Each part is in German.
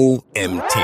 OMT.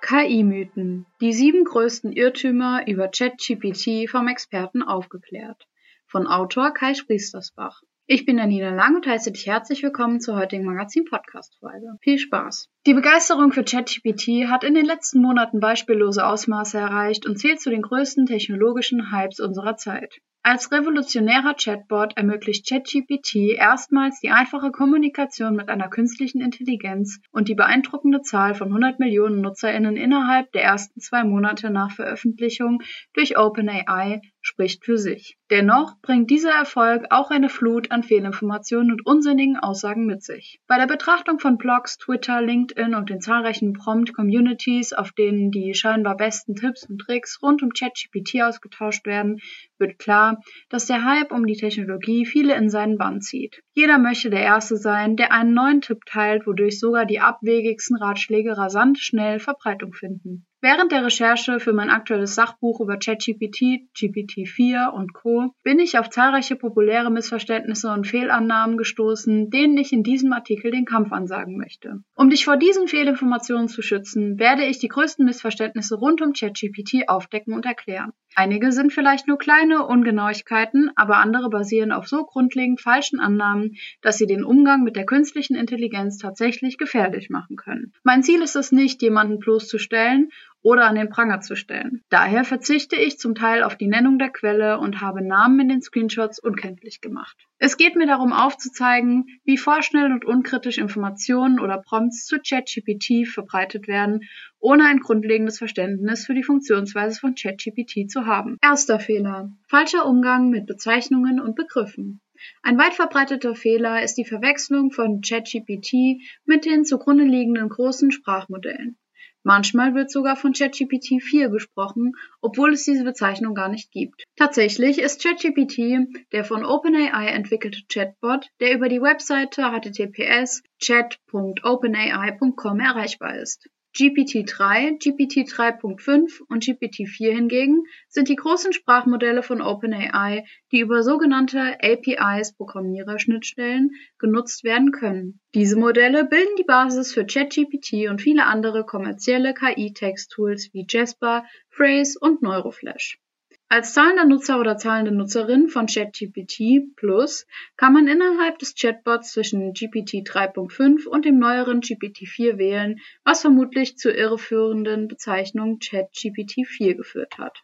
KI-Mythen. Die sieben größten Irrtümer über ChatGPT vom Experten aufgeklärt. Von Autor Kai Spriestersbach. Ich bin Janina Lang und heiße dich herzlich willkommen zur heutigen Magazin-Podcast-Folge. Viel Spaß! Die Begeisterung für ChatGPT hat in den letzten Monaten beispiellose Ausmaße erreicht und zählt zu den größten technologischen Hypes unserer Zeit. Als revolutionärer Chatbot ermöglicht ChatGPT erstmals die einfache Kommunikation mit einer künstlichen Intelligenz und die beeindruckende Zahl von 100 Millionen NutzerInnen innerhalb der ersten zwei Monate nach Veröffentlichung durch OpenAI spricht für sich. Dennoch bringt dieser Erfolg auch eine Flut an Fehlinformationen und unsinnigen Aussagen mit sich. Bei der Betrachtung von Blogs, Twitter, LinkedIn und den zahlreichen Prompt-Communities, auf denen die scheinbar besten Tipps und Tricks rund um ChatGPT ausgetauscht werden, wird klar, dass der Hype um die Technologie viele in seinen Bann zieht. Jeder möchte der Erste sein, der einen neuen Tipp teilt, wodurch sogar die abwegigsten Ratschläge rasant schnell Verbreitung finden. Während der Recherche für mein aktuelles Sachbuch über ChatGPT, GPT-4 und Co. bin ich auf zahlreiche populäre Missverständnisse und Fehlannahmen gestoßen, denen ich in diesem Artikel den Kampf ansagen möchte. Um dich vor diesen Fehlinformationen zu schützen, werde ich die größten Missverständnisse rund um ChatGPT aufdecken und erklären. Einige sind vielleicht nur kleine Ungenauigkeiten, aber andere basieren auf so grundlegend falschen Annahmen, dass sie den Umgang mit der künstlichen Intelligenz tatsächlich gefährlich machen können. Mein Ziel ist es nicht, jemanden bloßzustellen oder an den Pranger zu stellen. Daher verzichte ich zum Teil auf die Nennung der Quelle und habe Namen in den Screenshots unkenntlich gemacht. Es geht mir darum aufzuzeigen, wie vorschnell und unkritisch Informationen oder Prompts zu ChatGPT verbreitet werden, ohne ein grundlegendes Verständnis für die Funktionsweise von ChatGPT zu haben. Erster Fehler. Falscher Umgang mit Bezeichnungen und Begriffen. Ein weit verbreiteter Fehler ist die Verwechslung von ChatGPT mit den zugrunde liegenden großen Sprachmodellen. Manchmal wird sogar von ChatGPT 4 gesprochen, obwohl es diese Bezeichnung gar nicht gibt. Tatsächlich ist ChatGPT der von OpenAI entwickelte Chatbot, der über die Webseite https chat.openai.com erreichbar ist. GPT-3, GPT-3.5 und GPT-4 hingegen sind die großen Sprachmodelle von OpenAI, die über sogenannte APIs (Programmierer-Schnittstellen) genutzt werden können. Diese Modelle bilden die Basis für ChatGPT und viele andere kommerzielle KI-Text-Tools wie Jasper, Phrase und Neuroflash als zahlender Nutzer oder zahlende Nutzerin von ChatGPT Plus kann man innerhalb des Chatbots zwischen GPT 3.5 und dem neueren GPT 4 wählen, was vermutlich zur irreführenden Bezeichnung ChatGPT 4 geführt hat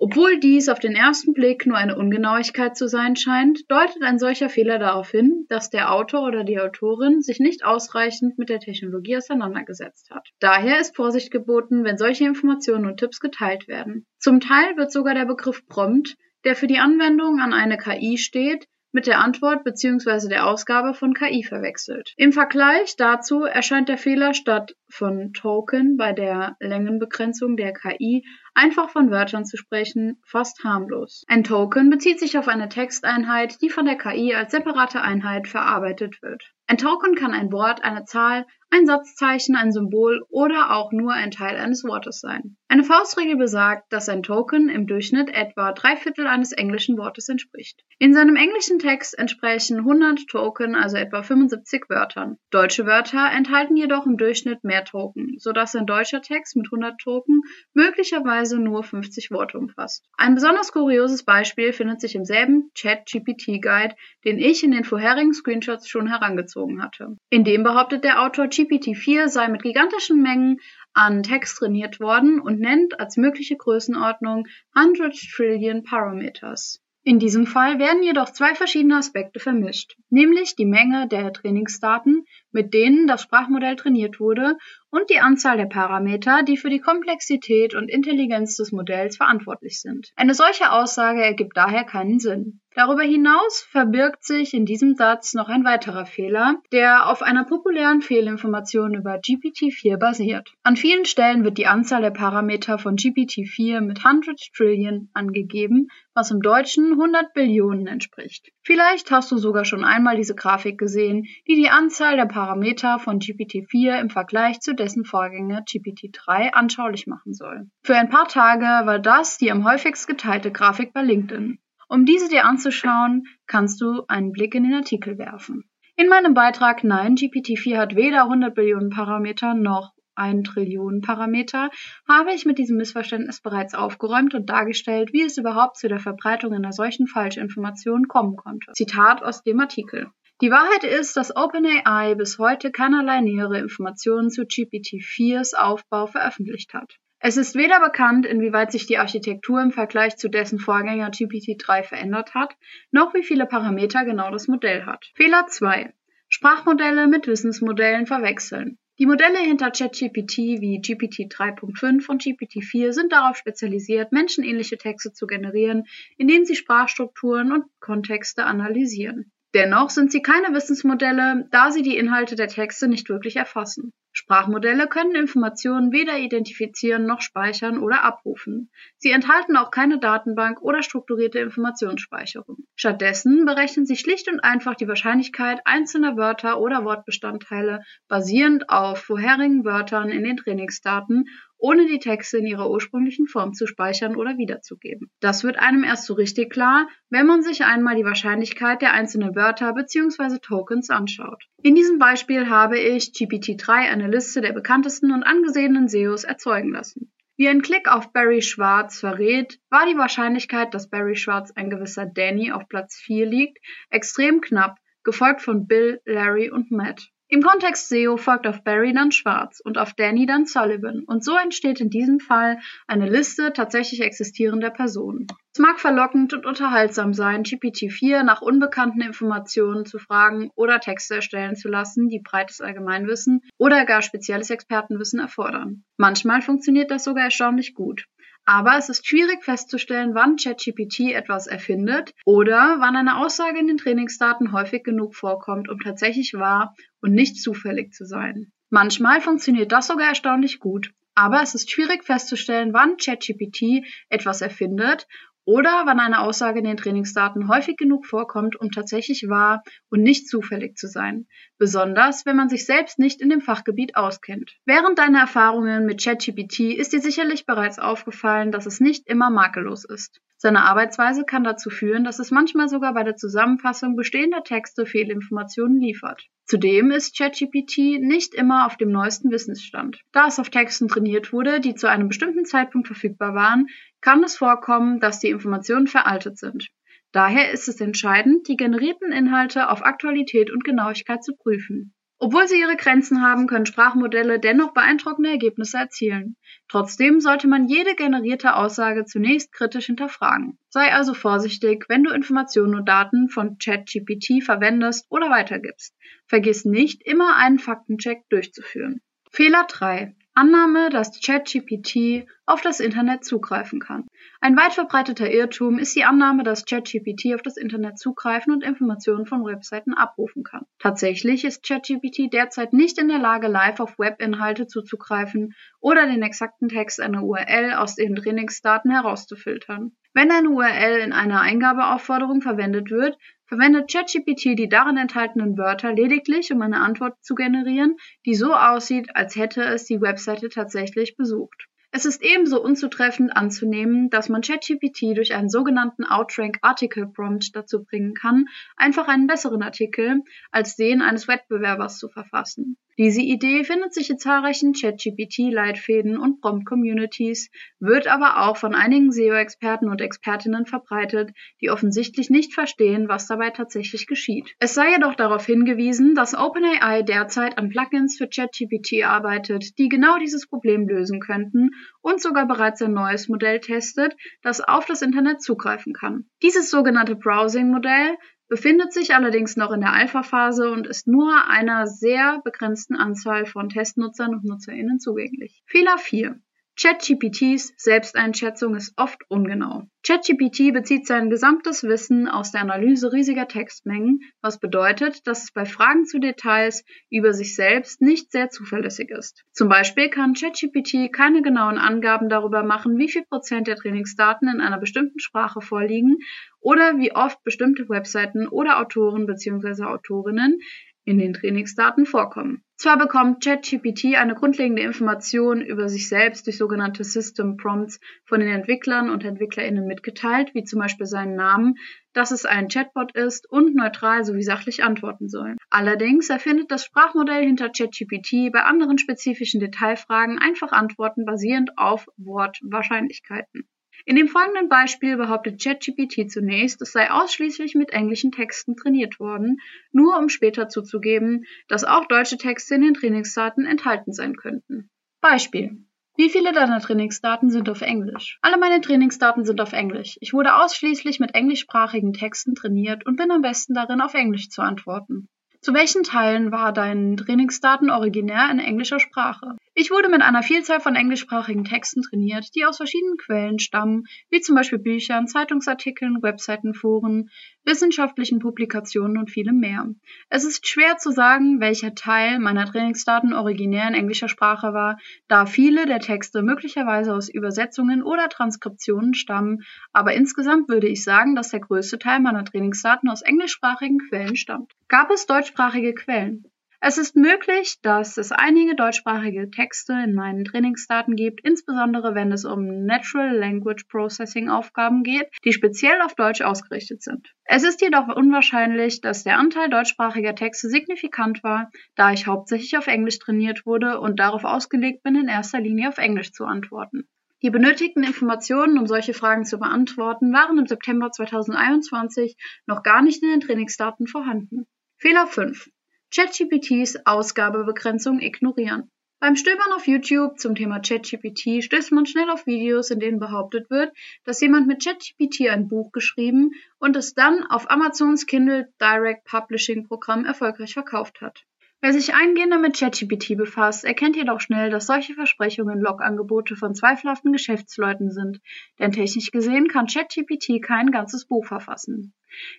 obwohl dies auf den ersten Blick nur eine Ungenauigkeit zu sein scheint, deutet ein solcher Fehler darauf hin, dass der Autor oder die Autorin sich nicht ausreichend mit der Technologie auseinandergesetzt hat. Daher ist Vorsicht geboten, wenn solche Informationen und Tipps geteilt werden. Zum Teil wird sogar der Begriff Prompt, der für die Anwendung an eine KI steht, mit der Antwort bzw. der Ausgabe von KI verwechselt. Im Vergleich dazu erscheint der Fehler statt von Token bei der Längenbegrenzung der KI einfach von Wörtern zu sprechen fast harmlos. Ein Token bezieht sich auf eine Texteinheit, die von der KI als separate Einheit verarbeitet wird. Ein Token kann ein Wort, eine Zahl, ein Satzzeichen, ein Symbol oder auch nur ein Teil eines Wortes sein. Eine Faustregel besagt, dass ein Token im Durchschnitt etwa drei Viertel eines englischen Wortes entspricht. In seinem englischen Text entsprechen 100 Token also etwa 75 Wörtern. Deutsche Wörter enthalten jedoch im Durchschnitt mehr Token, sodass ein deutscher Text mit 100 Token möglicherweise nur 50 Worte umfasst. Ein besonders kurioses Beispiel findet sich im selben Chat-GPT-Guide, den ich in den vorherigen Screenshots schon herangezogen hatte. In dem behauptet der Autor GPT-4 sei mit gigantischen Mengen an Text trainiert worden und nennt als mögliche Größenordnung 100 Trillion Parameters. In diesem Fall werden jedoch zwei verschiedene Aspekte vermischt, nämlich die Menge der Trainingsdaten, mit denen das Sprachmodell trainiert wurde, und die Anzahl der Parameter, die für die Komplexität und Intelligenz des Modells verantwortlich sind. Eine solche Aussage ergibt daher keinen Sinn. Darüber hinaus verbirgt sich in diesem Satz noch ein weiterer Fehler, der auf einer populären Fehlinformation über GPT-4 basiert. An vielen Stellen wird die Anzahl der Parameter von GPT-4 mit 100 Trillion angegeben, was im Deutschen 100 Billionen entspricht. Vielleicht hast du sogar schon einmal diese Grafik gesehen, die die Anzahl der Parameter von GPT-4 im Vergleich zu dessen Vorgänger GPT-3 anschaulich machen soll. Für ein paar Tage war das die am häufigst geteilte Grafik bei LinkedIn. Um diese dir anzuschauen, kannst du einen Blick in den Artikel werfen. In meinem Beitrag Nein, GPT-4 hat weder 100 Billionen Parameter noch 1 Trillion Parameter, habe ich mit diesem Missverständnis bereits aufgeräumt und dargestellt, wie es überhaupt zu der Verbreitung einer solchen Falschinformation kommen konnte. Zitat aus dem Artikel. Die Wahrheit ist, dass OpenAI bis heute keinerlei nähere Informationen zu GPT-4s Aufbau veröffentlicht hat. Es ist weder bekannt, inwieweit sich die Architektur im Vergleich zu dessen Vorgänger GPT-3 verändert hat, noch wie viele Parameter genau das Modell hat. Fehler 2. Sprachmodelle mit Wissensmodellen verwechseln. Die Modelle hinter ChatGPT wie GPT 3.5 und GPT-4 sind darauf spezialisiert, menschenähnliche Texte zu generieren, indem sie Sprachstrukturen und Kontexte analysieren. Dennoch sind sie keine Wissensmodelle, da sie die Inhalte der Texte nicht wirklich erfassen. Sprachmodelle können Informationen weder identifizieren noch speichern oder abrufen. Sie enthalten auch keine Datenbank oder strukturierte Informationsspeicherung. Stattdessen berechnen sie schlicht und einfach die Wahrscheinlichkeit einzelner Wörter oder Wortbestandteile basierend auf vorherigen Wörtern in den Trainingsdaten ohne die Texte in ihrer ursprünglichen Form zu speichern oder wiederzugeben. Das wird einem erst so richtig klar, wenn man sich einmal die Wahrscheinlichkeit der einzelnen Wörter bzw. Tokens anschaut. In diesem Beispiel habe ich GPT-3 eine Liste der bekanntesten und angesehenen SEOs erzeugen lassen. Wie ein Klick auf Barry Schwartz verrät, war die Wahrscheinlichkeit, dass Barry Schwartz ein gewisser Danny auf Platz 4 liegt, extrem knapp, gefolgt von Bill, Larry und Matt. Im Kontext SEO folgt auf Barry dann Schwarz und auf Danny dann Sullivan und so entsteht in diesem Fall eine Liste tatsächlich existierender Personen. Es mag verlockend und unterhaltsam sein, GPT-4 nach unbekannten Informationen zu fragen oder Texte erstellen zu lassen, die breites Allgemeinwissen oder gar spezielles Expertenwissen erfordern. Manchmal funktioniert das sogar erstaunlich gut. Aber es ist schwierig festzustellen, wann ChatGPT etwas erfindet oder wann eine Aussage in den Trainingsdaten häufig genug vorkommt, um tatsächlich wahr und nicht zufällig zu sein. Manchmal funktioniert das sogar erstaunlich gut. Aber es ist schwierig festzustellen, wann ChatGPT etwas erfindet oder wann eine Aussage in den Trainingsdaten häufig genug vorkommt, um tatsächlich wahr und nicht zufällig zu sein, besonders wenn man sich selbst nicht in dem Fachgebiet auskennt. Während deiner Erfahrungen mit ChatGPT ist dir sicherlich bereits aufgefallen, dass es nicht immer makellos ist. Seine Arbeitsweise kann dazu führen, dass es manchmal sogar bei der Zusammenfassung bestehender Texte Fehlinformationen liefert. Zudem ist ChatGPT nicht immer auf dem neuesten Wissensstand. Da es auf Texten trainiert wurde, die zu einem bestimmten Zeitpunkt verfügbar waren, kann es vorkommen, dass die Informationen veraltet sind. Daher ist es entscheidend, die generierten Inhalte auf Aktualität und Genauigkeit zu prüfen. Obwohl sie ihre Grenzen haben, können Sprachmodelle dennoch beeindruckende Ergebnisse erzielen. Trotzdem sollte man jede generierte Aussage zunächst kritisch hinterfragen. Sei also vorsichtig, wenn du Informationen und Daten von ChatGPT verwendest oder weitergibst. Vergiss nicht, immer einen Faktencheck durchzuführen. Fehler 3. Annahme, dass ChatGPT auf das Internet zugreifen kann. Ein weit verbreiteter Irrtum ist die Annahme, dass ChatGPT auf das Internet zugreifen und Informationen von Webseiten abrufen kann. Tatsächlich ist ChatGPT derzeit nicht in der Lage, live auf Webinhalte zuzugreifen oder den exakten Text einer URL aus den Trainingsdaten herauszufiltern. Wenn eine URL in einer Eingabeaufforderung verwendet wird, verwendet ChatGPT die darin enthaltenen Wörter lediglich, um eine Antwort zu generieren, die so aussieht, als hätte es die Webseite tatsächlich besucht. Es ist ebenso unzutreffend anzunehmen, dass man ChatGPT durch einen sogenannten Outrank Article Prompt dazu bringen kann, einfach einen besseren Artikel als den eines Wettbewerbers zu verfassen. Diese Idee findet sich in zahlreichen ChatGPT-Leitfäden und Prompt-Communities, wird aber auch von einigen SEO-Experten und Expertinnen verbreitet, die offensichtlich nicht verstehen, was dabei tatsächlich geschieht. Es sei jedoch darauf hingewiesen, dass OpenAI derzeit an Plugins für ChatGPT arbeitet, die genau dieses Problem lösen könnten und sogar bereits ein neues Modell testet, das auf das Internet zugreifen kann. Dieses sogenannte Browsing-Modell befindet sich allerdings noch in der Alpha-Phase und ist nur einer sehr begrenzten Anzahl von Testnutzern und NutzerInnen zugänglich. Fehler 4. ChatGPTs Selbsteinschätzung ist oft ungenau. ChatGPT bezieht sein gesamtes Wissen aus der Analyse riesiger Textmengen, was bedeutet, dass es bei Fragen zu Details über sich selbst nicht sehr zuverlässig ist. Zum Beispiel kann ChatGPT keine genauen Angaben darüber machen, wie viel Prozent der Trainingsdaten in einer bestimmten Sprache vorliegen oder wie oft bestimmte Webseiten oder Autoren bzw. Autorinnen in den Trainingsdaten vorkommen. Zwar bekommt ChatGPT eine grundlegende Information über sich selbst durch sogenannte System Prompts von den Entwicklern und EntwicklerInnen mitgeteilt, wie zum Beispiel seinen Namen, dass es ein Chatbot ist und neutral sowie sachlich antworten soll. Allerdings erfindet das Sprachmodell hinter ChatGPT bei anderen spezifischen Detailfragen einfach Antworten basierend auf Wortwahrscheinlichkeiten. In dem folgenden Beispiel behauptet ChatGPT zunächst, es sei ausschließlich mit englischen Texten trainiert worden, nur um später zuzugeben, dass auch deutsche Texte in den Trainingsdaten enthalten sein könnten. Beispiel. Wie viele deiner Trainingsdaten sind auf Englisch? Alle meine Trainingsdaten sind auf Englisch. Ich wurde ausschließlich mit englischsprachigen Texten trainiert und bin am besten darin, auf Englisch zu antworten. Zu welchen Teilen war dein Trainingsdaten originär in englischer Sprache? Ich wurde mit einer Vielzahl von englischsprachigen Texten trainiert, die aus verschiedenen Quellen stammen, wie zum Beispiel Büchern, Zeitungsartikeln, Webseiten, Foren, wissenschaftlichen Publikationen und vielem mehr. Es ist schwer zu sagen, welcher Teil meiner Trainingsdaten originär in englischer Sprache war, da viele der Texte möglicherweise aus Übersetzungen oder Transkriptionen stammen, aber insgesamt würde ich sagen, dass der größte Teil meiner Trainingsdaten aus englischsprachigen Quellen stammt. Gab es deutschsprachige Quellen? Es ist möglich, dass es einige deutschsprachige Texte in meinen Trainingsdaten gibt, insbesondere wenn es um Natural Language Processing Aufgaben geht, die speziell auf Deutsch ausgerichtet sind. Es ist jedoch unwahrscheinlich, dass der Anteil deutschsprachiger Texte signifikant war, da ich hauptsächlich auf Englisch trainiert wurde und darauf ausgelegt bin, in erster Linie auf Englisch zu antworten. Die benötigten Informationen, um solche Fragen zu beantworten, waren im September 2021 noch gar nicht in den Trainingsdaten vorhanden. Fehler 5. ChatGPTs Ausgabebegrenzung ignorieren. Beim Stöbern auf YouTube zum Thema ChatGPT stößt man schnell auf Videos, in denen behauptet wird, dass jemand mit ChatGPT ein Buch geschrieben und es dann auf Amazons Kindle Direct Publishing Programm erfolgreich verkauft hat. Wer sich eingehender mit ChatGPT befasst, erkennt jedoch schnell, dass solche Versprechungen Logangebote von zweifelhaften Geschäftsleuten sind, denn technisch gesehen kann ChatGPT kein ganzes Buch verfassen.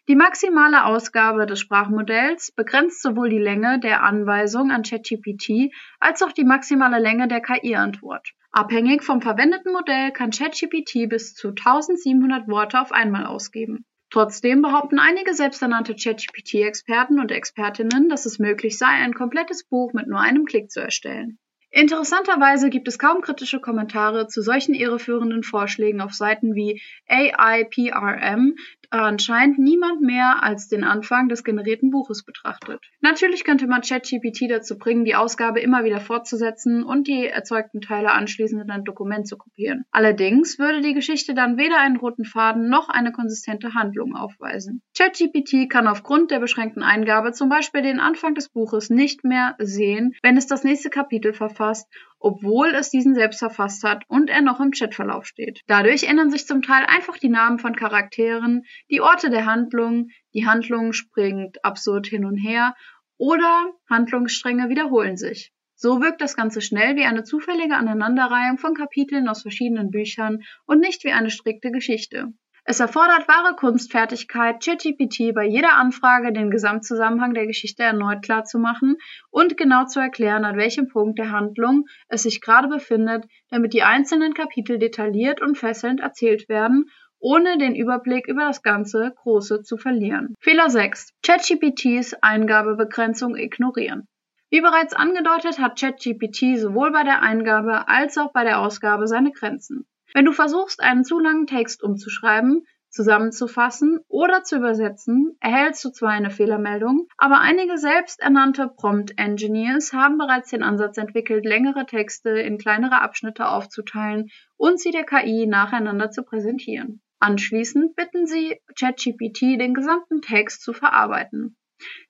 Die maximale Ausgabe des Sprachmodells begrenzt sowohl die Länge der Anweisung an ChatGPT als auch die maximale Länge der KI-Antwort. Abhängig vom verwendeten Modell kann ChatGPT bis zu 1700 Worte auf einmal ausgeben. Trotzdem behaupten einige selbsternannte ChatGPT-Experten und Expertinnen, dass es möglich sei, ein komplettes Buch mit nur einem Klick zu erstellen. Interessanterweise gibt es kaum kritische Kommentare zu solchen irreführenden Vorschlägen auf Seiten wie AIPRM, da anscheinend niemand mehr als den Anfang des generierten Buches betrachtet. Natürlich könnte man ChatGPT dazu bringen, die Ausgabe immer wieder fortzusetzen und die erzeugten Teile anschließend in ein Dokument zu kopieren. Allerdings würde die Geschichte dann weder einen roten Faden noch eine konsistente Handlung aufweisen. ChatGPT kann aufgrund der beschränkten Eingabe zum Beispiel den Anfang des Buches nicht mehr sehen, wenn es das nächste Kapitel verfasst verfasst, obwohl es diesen selbst verfasst hat und er noch im Chatverlauf steht. Dadurch ändern sich zum Teil einfach die Namen von Charakteren, die Orte der Handlung, die Handlung springt absurd hin und her oder Handlungsstränge wiederholen sich. So wirkt das Ganze schnell wie eine zufällige Aneinanderreihung von Kapiteln aus verschiedenen Büchern und nicht wie eine strikte Geschichte. Es erfordert wahre Kunstfertigkeit, ChatGPT bei jeder Anfrage den Gesamtzusammenhang der Geschichte erneut klarzumachen und genau zu erklären, an welchem Punkt der Handlung es sich gerade befindet, damit die einzelnen Kapitel detailliert und fesselnd erzählt werden, ohne den Überblick über das ganze Große zu verlieren. Fehler 6. ChatGPTs Eingabebegrenzung ignorieren. Wie bereits angedeutet hat ChatGPT sowohl bei der Eingabe als auch bei der Ausgabe seine Grenzen. Wenn du versuchst, einen zu langen Text umzuschreiben, zusammenzufassen oder zu übersetzen, erhältst du zwar eine Fehlermeldung, aber einige selbsternannte Prompt Engineers haben bereits den Ansatz entwickelt, längere Texte in kleinere Abschnitte aufzuteilen und sie der KI nacheinander zu präsentieren. Anschließend bitten sie ChatGPT, den gesamten Text zu verarbeiten.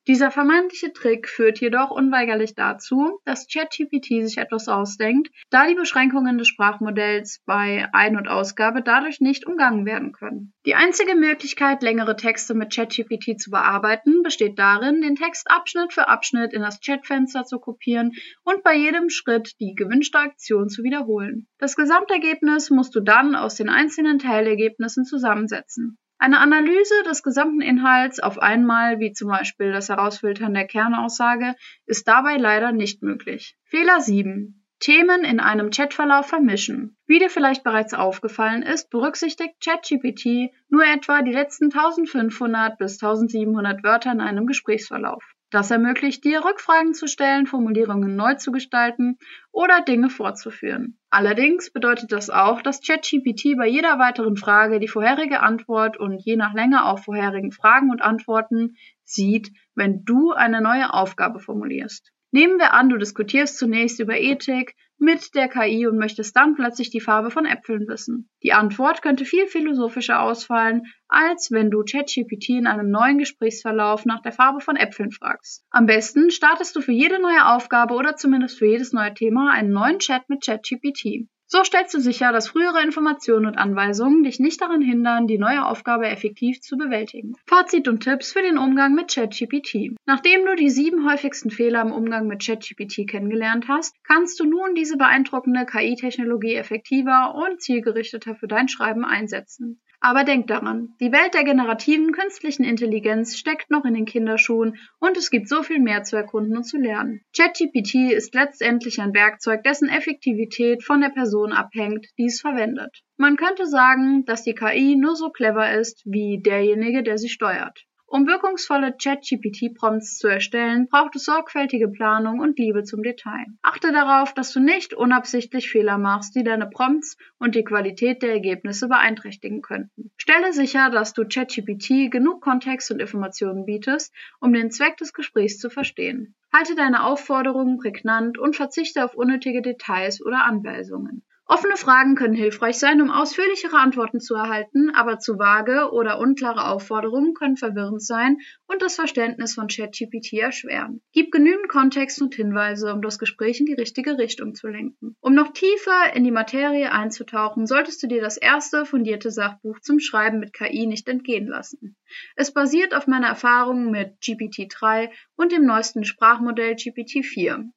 Dieser vermeintliche Trick führt jedoch unweigerlich dazu, dass ChatGPT sich etwas ausdenkt, da die Beschränkungen des Sprachmodells bei Ein- und Ausgabe dadurch nicht umgangen werden können. Die einzige Möglichkeit, längere Texte mit ChatGPT zu bearbeiten, besteht darin, den Text Abschnitt für Abschnitt in das Chatfenster zu kopieren und bei jedem Schritt die gewünschte Aktion zu wiederholen. Das Gesamtergebnis musst du dann aus den einzelnen Teilergebnissen zusammensetzen. Eine Analyse des gesamten Inhalts auf einmal, wie zum Beispiel das Herausfiltern der Kernaussage, ist dabei leider nicht möglich. Fehler 7. Themen in einem Chatverlauf vermischen. Wie dir vielleicht bereits aufgefallen ist, berücksichtigt ChatGPT nur etwa die letzten 1500 bis 1700 Wörter in einem Gesprächsverlauf. Das ermöglicht dir, Rückfragen zu stellen, Formulierungen neu zu gestalten oder Dinge fortzuführen. Allerdings bedeutet das auch, dass ChatGPT bei jeder weiteren Frage die vorherige Antwort und je nach Länge auch vorherigen Fragen und Antworten sieht, wenn du eine neue Aufgabe formulierst. Nehmen wir an, du diskutierst zunächst über Ethik mit der KI und möchtest dann plötzlich die Farbe von Äpfeln wissen. Die Antwort könnte viel philosophischer ausfallen, als wenn du ChatGPT in einem neuen Gesprächsverlauf nach der Farbe von Äpfeln fragst. Am besten startest du für jede neue Aufgabe oder zumindest für jedes neue Thema einen neuen Chat mit ChatGPT. So stellst du sicher, dass frühere Informationen und Anweisungen dich nicht daran hindern, die neue Aufgabe effektiv zu bewältigen. Fazit und Tipps für den Umgang mit ChatGPT. Nachdem du die sieben häufigsten Fehler im Umgang mit ChatGPT kennengelernt hast, kannst du nun diese beeindruckende KI-Technologie effektiver und zielgerichteter für dein Schreiben einsetzen. Aber denk daran, die Welt der generativen künstlichen Intelligenz steckt noch in den Kinderschuhen und es gibt so viel mehr zu erkunden und zu lernen. ChatGPT ist letztendlich ein Werkzeug, dessen Effektivität von der Person abhängt, die es verwendet. Man könnte sagen, dass die KI nur so clever ist wie derjenige, der sie steuert. Um wirkungsvolle ChatGPT-Prompts zu erstellen, braucht es sorgfältige Planung und Liebe zum Detail. Achte darauf, dass du nicht unabsichtlich Fehler machst, die deine Prompts und die Qualität der Ergebnisse beeinträchtigen könnten. Stelle sicher, dass du ChatGPT genug Kontext und Informationen bietest, um den Zweck des Gesprächs zu verstehen. Halte deine Aufforderungen prägnant und verzichte auf unnötige Details oder Anweisungen. Offene Fragen können hilfreich sein, um ausführlichere Antworten zu erhalten, aber zu vage oder unklare Aufforderungen können verwirrend sein und das Verständnis von ChatGPT erschweren. Gib genügend Kontext und Hinweise, um das Gespräch in die richtige Richtung zu lenken. Um noch tiefer in die Materie einzutauchen, solltest du dir das erste fundierte Sachbuch zum Schreiben mit KI nicht entgehen lassen. Es basiert auf meiner Erfahrung mit GPT-3 und dem neuesten Sprachmodell GPT-4.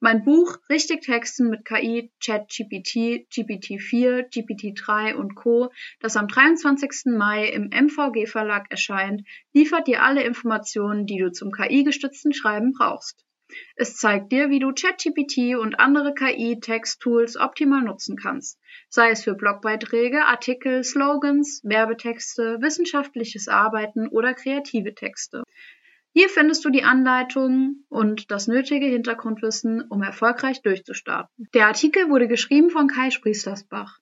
Mein Buch Richtig Texten mit KI, ChatGPT, GPT-4, GPT-3 und Co., das am 23. Mai im MVG Verlag erscheint, liefert dir alle Informationen, die du zum KI-gestützten Schreiben brauchst. Es zeigt dir, wie du ChatGPT und andere KI-Text-Tools optimal nutzen kannst, sei es für Blogbeiträge, Artikel, Slogans, Werbetexte, wissenschaftliches Arbeiten oder kreative Texte. Hier findest du die Anleitung und das nötige Hintergrundwissen, um erfolgreich durchzustarten. Der Artikel wurde geschrieben von Kai Spriestersbach.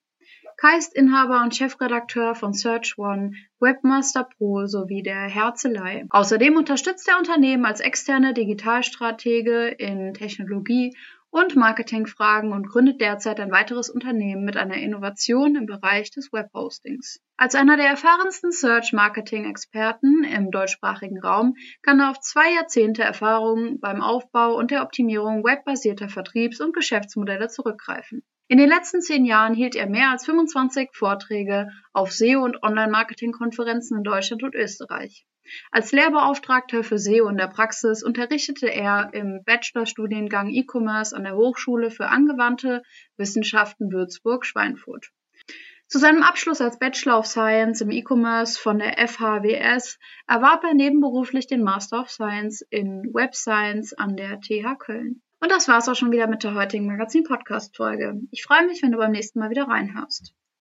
Kai ist Inhaber und Chefredakteur von Search One, Webmaster Pro sowie der Herzelei. Außerdem unterstützt er Unternehmen als externe Digitalstratege in Technologie und Marketingfragen und gründet derzeit ein weiteres Unternehmen mit einer Innovation im Bereich des Webhostings. Als einer der erfahrensten Search-Marketing-Experten im deutschsprachigen Raum kann er auf zwei Jahrzehnte Erfahrung beim Aufbau und der Optimierung webbasierter Vertriebs- und Geschäftsmodelle zurückgreifen. In den letzten zehn Jahren hielt er mehr als 25 Vorträge auf SEO- und Online-Marketing-Konferenzen in Deutschland und Österreich. Als Lehrbeauftragter für SEO in der Praxis unterrichtete er im Bachelorstudiengang E-Commerce an der Hochschule für angewandte Wissenschaften Würzburg-Schweinfurt. Zu seinem Abschluss als Bachelor of Science im E-Commerce von der FHWS erwarb er nebenberuflich den Master of Science in Web Science an der TH Köln. Und das war's auch schon wieder mit der heutigen Magazin-Podcast-Folge. Ich freue mich, wenn du beim nächsten Mal wieder reinhörst.